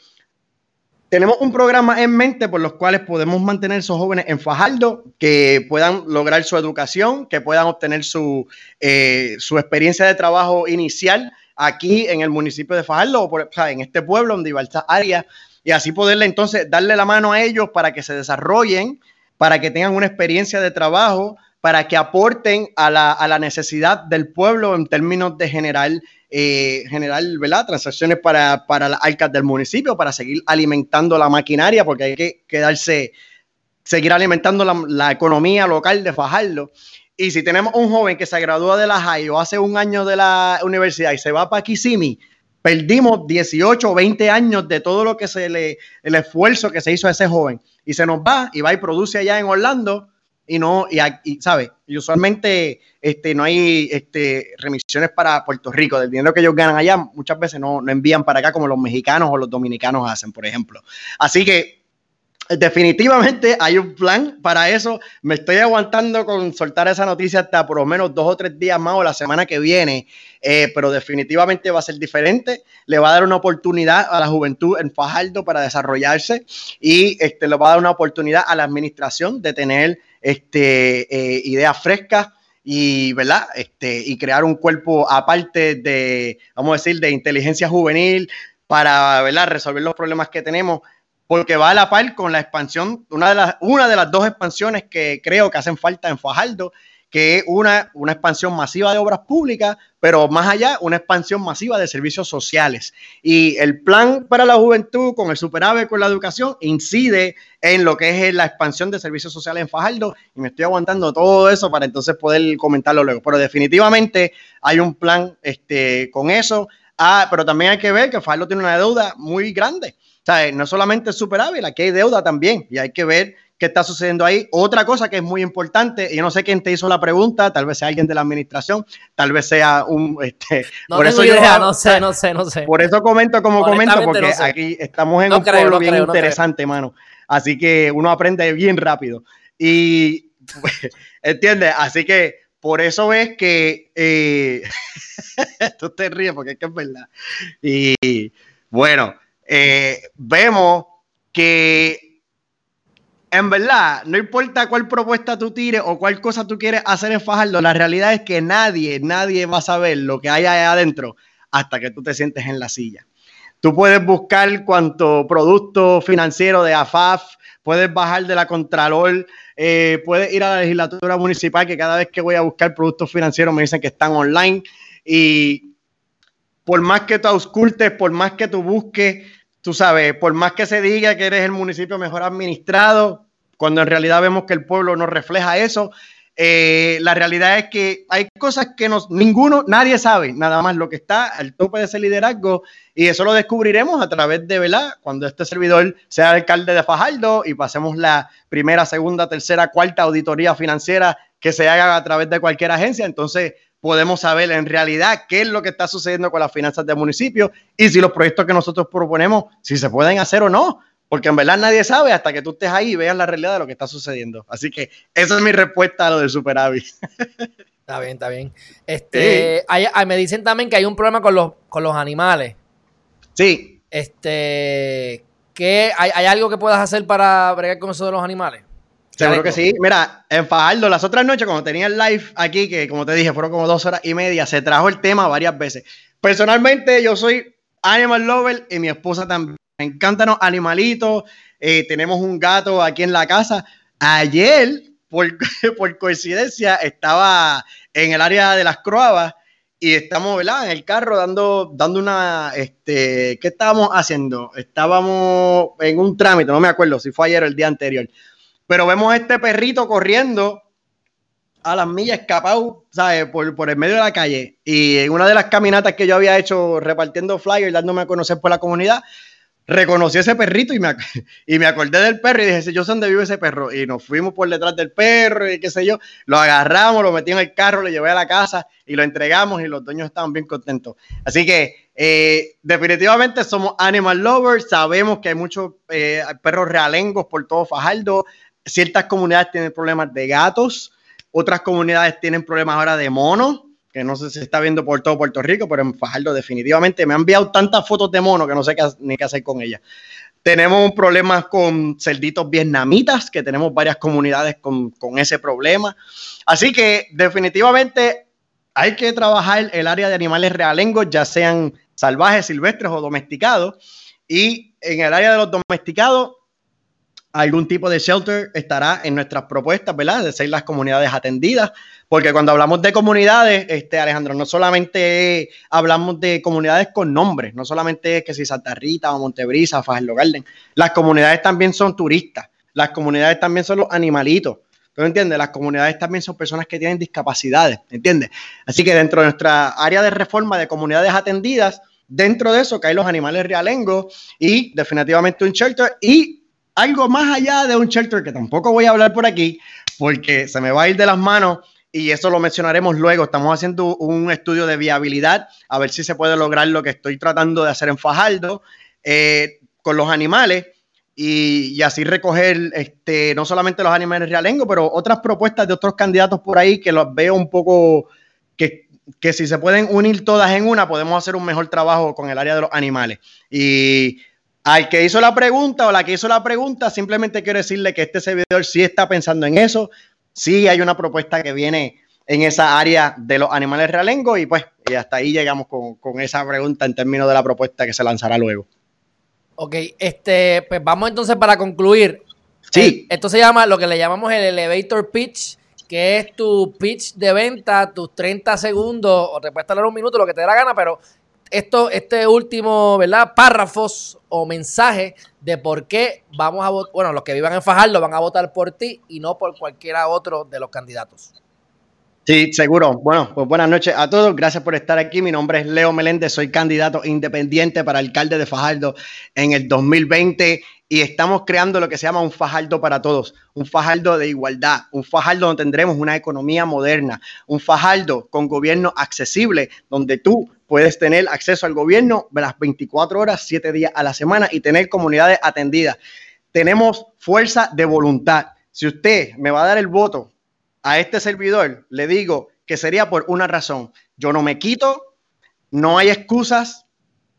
tenemos un programa en mente por los cuales podemos mantener a esos jóvenes en Fajardo, que puedan lograr su educación, que puedan obtener su, eh, su experiencia de trabajo inicial aquí en el municipio de Fajardo o, en este pueblo donde iba esta área y así poderle entonces darle la mano a ellos para que se desarrollen, para que tengan una experiencia de trabajo, para que aporten a la, necesidad del pueblo en términos de generar, eh, generar transacciones para, para las arcas del municipio, para seguir alimentando la maquinaria, porque hay que quedarse, seguir alimentando la, la economía local de Fajardo. Y si tenemos un joven que se gradúa de la high o hace un año de la universidad y se va para Kissimmee, perdimos 18 o 20 años de todo lo que se le, el esfuerzo que se hizo a ese joven. Y se nos va y va y produce allá en Orlando y no, y, y ¿sabe? Y usualmente este, no hay este, remisiones para Puerto Rico. Del dinero que ellos ganan allá, muchas veces no, no envían para acá como los mexicanos o los dominicanos hacen, por ejemplo. Así que definitivamente hay un plan para eso. Me estoy aguantando con soltar esa noticia hasta por lo menos dos o tres días más o la semana que viene, eh, pero definitivamente va a ser diferente. Le va a dar una oportunidad a la juventud en Fajardo para desarrollarse y este, le va a dar una oportunidad a la administración de tener este, eh, ideas frescas y, ¿verdad? Este, y crear un cuerpo aparte de, vamos a decir, de inteligencia juvenil para, ¿verdad? Resolver los problemas que tenemos porque va a la par con la expansión, una de las, una de las dos expansiones que creo que hacen falta en Fajardo, que es una, una expansión masiva de obras públicas, pero más allá, una expansión masiva de servicios sociales. Y el plan para la juventud con el superávit con la educación incide en lo que es la expansión de servicios sociales en Fajardo y me estoy aguantando todo eso para entonces poder comentarlo luego. Pero definitivamente hay un plan este, con eso. Ah, pero también hay que ver que Fajardo tiene una deuda muy grande. Sea, no solamente superávit, aquí hay deuda también y hay que ver qué está sucediendo ahí. Otra cosa que es muy importante, yo no sé quién te hizo la pregunta, tal vez sea alguien de la administración, tal vez sea un... Este, no por eso idea, no sé, no sé, no sé. Por eso comento como comento, porque aquí estamos en un pueblo bien interesante, mano. Así que uno aprende bien rápido. Y, ¿entiendes? Así que por eso ves que... Eh, tú te ríes porque es que es verdad. Y bueno eh, vemos que en verdad, no importa cuál propuesta tú tires o cuál cosa tú quieres hacer en Fajardo, la realidad es que nadie, nadie va a saber lo que hay ahí adentro hasta que tú te sientes en la silla. Tú puedes buscar cuánto producto financiero de AFAF, puedes bajar de la Contralor, eh, puedes ir a la legislatura municipal, que cada vez que voy a buscar productos financieros me dicen que están online. Y por más que tú auscultes, por más que tú busques, tú sabes, por más que se diga que eres el municipio mejor administrado, cuando en realidad vemos que el pueblo no refleja eso, eh, la realidad es que hay cosas que nos, ninguno, nadie sabe, nada más lo que está al tope de ese liderazgo y eso lo descubriremos a través de, ¿verdad? Cuando este servidor sea alcalde de Fajardo y pasemos la primera, segunda, tercera, cuarta auditoría financiera que se haga a través de cualquier agencia, entonces podemos saber en realidad qué es lo que está sucediendo con las finanzas del municipio y si los proyectos que nosotros proponemos, si se pueden hacer o no. porque en verdad nadie sabe hasta que tú estés ahí y veas la realidad de lo que está sucediendo. Así que esa es mi respuesta a lo del Superavi. Está bien, está bien. Este, me dicen también que hay un problema con los, con los animales. Sí. Este, ¿qué, hay, ¿hay algo que puedas hacer para bregar con eso de los animales? Seguro que sí. Mira, en Fajardo, las otras noches, cuando tenía el live aquí, que como te dije, fueron como dos horas y media, se trajo el tema varias veces. Personalmente, yo soy animal lover y mi esposa también. Me encantan los animalitos. Eh, tenemos un gato aquí en la casa. Ayer, por, por, coincidencia, estaba en el área de las Croabas y estamos, ¿verdad? En el carro dando, dando una, este, ¿qué estábamos haciendo? Estábamos en un trámite, no me acuerdo si fue ayer o el día anterior pero vemos a este perrito corriendo a las millas escapado, ¿sabes? Por, por el medio de la calle. Y en una de las caminatas que yo había hecho repartiendo flyers, dándome a conocer por la comunidad, reconocí ese perrito y me, y me acordé del perro y dije, yo sé dónde vive ese perro. Y nos fuimos por detrás del perro y qué sé yo. Lo agarramos, lo metí en el carro, lo llevé a la casa y lo entregamos y los dueños estaban bien contentos. Así que eh, definitivamente somos animal lovers, sabemos que hay muchos eh, perros realengos por todo Fajardo, ciertas comunidades tienen problemas de gatos, otras comunidades tienen problemas ahora de monos, que no sé si se está viendo por todo Puerto Rico, pero en Fajardo definitivamente me han enviado tantas fotos de monos que no sé qué, ni qué hacer con ellas. Tenemos un problema con cerditos vietnamitas, que tenemos varias comunidades con, con ese problema. Así que definitivamente hay que trabajar el área de animales realengos, ya sean salvajes, silvestres o domesticados. Y en el área de los domesticados, algún tipo de shelter estará en nuestras propuestas, ¿verdad? De ser las comunidades atendidas, porque cuando hablamos de comunidades, este Alejandro, no solamente hablamos de comunidades con nombres, no solamente es que si Santa Rita o Montebrisa Fajardo Garden, las comunidades también son turistas, las comunidades también son los animalitos. ¿Tú entiendes? Las comunidades también son personas que tienen discapacidades, ¿entiendes? Así que dentro de nuestra área de reforma de comunidades atendidas, dentro de eso caen los animales realengos y definitivamente un shelter y algo más allá de un shelter que tampoco voy a hablar por aquí porque se me va a ir de las manos y eso lo mencionaremos luego. Estamos haciendo un estudio de viabilidad a ver si se puede lograr lo que estoy tratando de hacer en Fajardo eh, con los animales y, así recoger este, no solamente los animales realengo, pero otras propuestas de otros candidatos por ahí que los veo un poco que, que si se pueden unir todas en una, podemos hacer un mejor trabajo con el área de los animales. Y al que hizo la pregunta o la que hizo la pregunta, simplemente quiero decirle que este servidor sí está pensando en eso. Sí hay una propuesta que viene en esa área de los animales realengos y pues y hasta ahí llegamos con, esa pregunta en términos de la propuesta que se lanzará luego. Ok, este, pues vamos entonces para concluir. Sí. esto se llama lo que le llamamos el elevator pitch, que es tu pitch de venta, tus 30 segundos, o te puedes tardar un minuto, lo que te dé la gana, pero esto, este último, ¿verdad? Párrafos o mensaje de por qué vamos a votar, bueno, los que vivan en Fajardo van a votar por ti y no por cualquiera otro de los candidatos. Sí, seguro. Bueno, pues buenas noches a todos. Gracias por estar aquí. Mi nombre es Leo Meléndez. Soy candidato independiente para alcalde de Fajardo en el 2020 y estamos creando lo que se llama un Fajardo para todos, un Fajardo de igualdad, un Fajardo donde tendremos una economía moderna, un Fajardo con gobierno accesible, donde tú puedes tener acceso al gobierno las 24 horas, 7 días a la semana y tener comunidades atendidas. Tenemos fuerza de voluntad. Si usted me va a dar el voto a este servidor, le digo que sería por una razón. Yo no me quito, no hay excusas,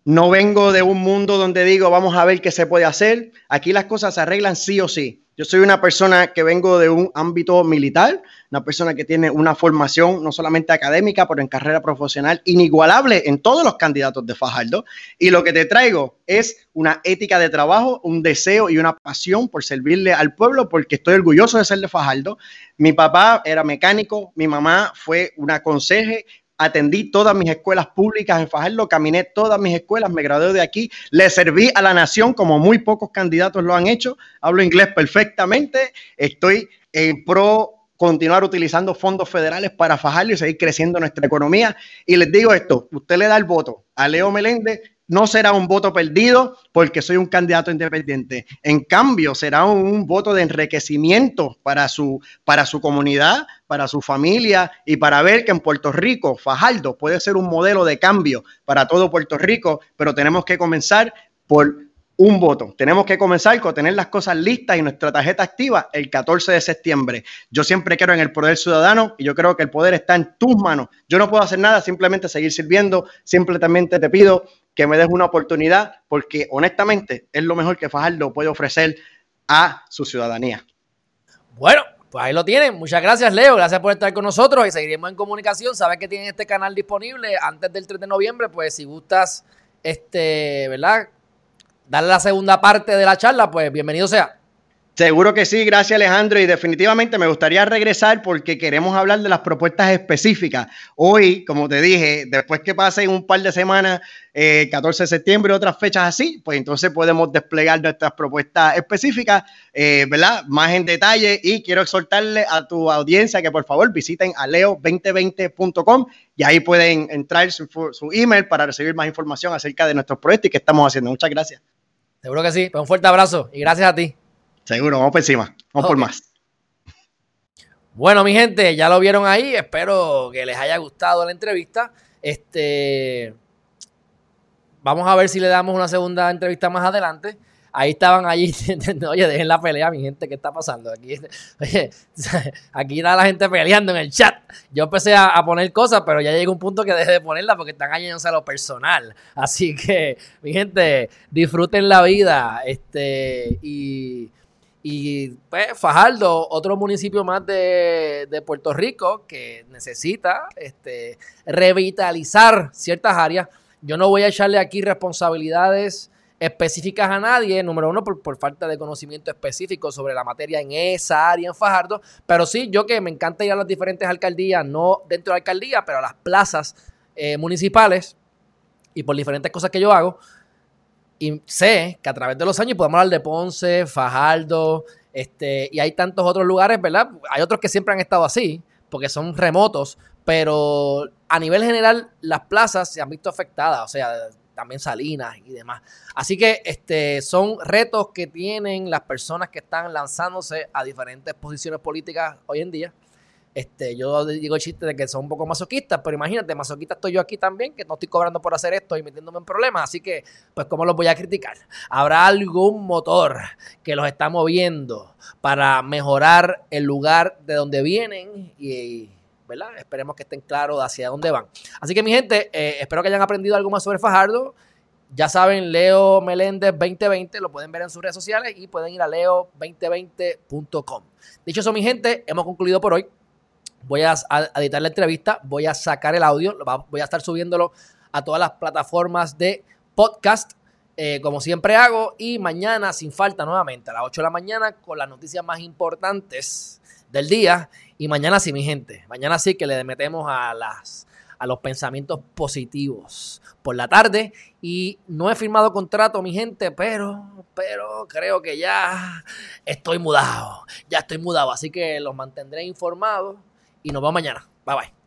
no vengo de un mundo donde digo, vamos a ver qué se puede hacer. Aquí las cosas se arreglan sí o sí. Yo soy una persona que vengo de un ámbito militar, una persona que tiene una formación no solamente académica, pero en carrera profesional inigualable en todos los candidatos de Fajardo. Y lo que te traigo es una ética de trabajo, un deseo y una pasión por servirle al pueblo, porque estoy orgulloso de ser de Fajardo. Mi papá era mecánico, mi mamá fue una conseje, atendí todas mis escuelas públicas en Fajardo, caminé todas mis escuelas, me gradué de aquí, le serví a la nación como muy pocos candidatos lo han hecho, hablo inglés perfectamente, estoy en pro continuar utilizando fondos federales para Fajardo y seguir creciendo nuestra economía. Y les digo esto, usted le da el voto a Leo Meléndez, no será un voto perdido porque soy un candidato independiente. En cambio, será un, voto de enriquecimiento para su, para su comunidad, para su familia y para ver que en Puerto Rico, Fajardo puede ser un modelo de cambio para todo Puerto Rico, pero tenemos que comenzar por un voto. Tenemos que comenzar con tener las cosas listas y nuestra tarjeta activa el 14 de septiembre. Yo siempre creo en el poder ciudadano y yo creo que el poder está en tus manos. Yo no puedo hacer nada, simplemente seguir sirviendo. Simplemente te pido que me des una oportunidad porque honestamente es lo mejor que Fajardo puede ofrecer a su ciudadanía. Bueno, pues ahí lo tienen. Muchas gracias, Leo. Gracias por estar con nosotros y seguiremos en comunicación. Sabes que tienen este canal disponible antes del 3 de noviembre. Pues si gustas, este, ¿verdad? Darle la segunda parte de la charla, pues bienvenido sea. Seguro que sí, gracias Alejandro. Y definitivamente me gustaría regresar porque queremos hablar de las propuestas específicas. Hoy, como te dije, después que pasen un par de semanas, 14 eh, de septiembre, otras fechas así, pues entonces podemos desplegar nuestras propuestas específicas, eh, ¿verdad? Más en detalle. Y quiero exhortarle a tu audiencia que por favor visiten a leo2020.com y ahí pueden entrar su, su email para recibir más información acerca de nuestros proyectos y qué estamos haciendo. Muchas gracias. Seguro que sí. Pues un fuerte abrazo y gracias a ti. Seguro, vamos por encima. Vamos por más. Bueno, mi gente, ya lo vieron ahí. Espero que les haya gustado la entrevista. Este. Vamos a ver si le damos una segunda entrevista más adelante. Ahí estaban allí. Oye, dejen la pelea, mi gente. ¿Qué está pasando? Aquí, oye, aquí está la gente peleando en el chat. Yo empecé a, poner cosas, pero ya llegó un punto que dejé de ponerla porque están cayéndose a lo personal. Así que, mi gente, disfruten la vida. Este. Y y pues Fajardo, otro municipio más de, Puerto Rico que necesita este, revitalizar ciertas áreas. Yo no voy a echarle aquí responsabilidades específicas a nadie, número uno, por, por, falta de conocimiento específico sobre la materia en esa área en Fajardo, pero sí, yo que me encanta ir a las diferentes alcaldías, no dentro de la alcaldía, pero a las plazas eh, municipales y por diferentes cosas que yo hago, y sé que a través de los años podemos hablar de Ponce, Fajardo, este, y hay tantos otros lugares, ¿verdad? Hay otros que siempre han estado así, porque son remotos, pero a nivel general las plazas se han visto afectadas, o sea, también Salinas y demás. Así que este, son retos que tienen las personas que están lanzándose a diferentes posiciones políticas hoy en día este, yo digo el chiste de que son un poco masoquistas, pero imagínate, masoquista estoy yo aquí también, que no estoy cobrando por hacer esto y metiéndome en problemas, así que, pues, ¿cómo los voy a criticar? ¿Habrá algún motor que los está moviendo para mejorar el lugar de donde vienen y, ¿verdad? Esperemos que estén claros hacia dónde van. Así que, mi gente, eh, espero que hayan aprendido algo más sobre Fajardo. Ya saben, Leo Meléndez 2020, lo pueden ver en sus redes sociales y pueden ir a leo2020.com. Dicho eso, mi gente, hemos concluido por hoy voy a, editar la entrevista, voy a sacar el audio, voy a estar subiéndolo a todas las plataformas de podcast, eh, como siempre hago, y mañana, sin falta, nuevamente, a las 8 de la mañana, con las noticias más importantes del día. Y mañana sí, mi gente, mañana sí que le metemos a las a los pensamientos positivos por la tarde y no he firmado contrato, mi gente, pero pero creo que ya estoy mudado, ya estoy mudado, así que los mantendré informados y nos vemos mañana. Bye bye.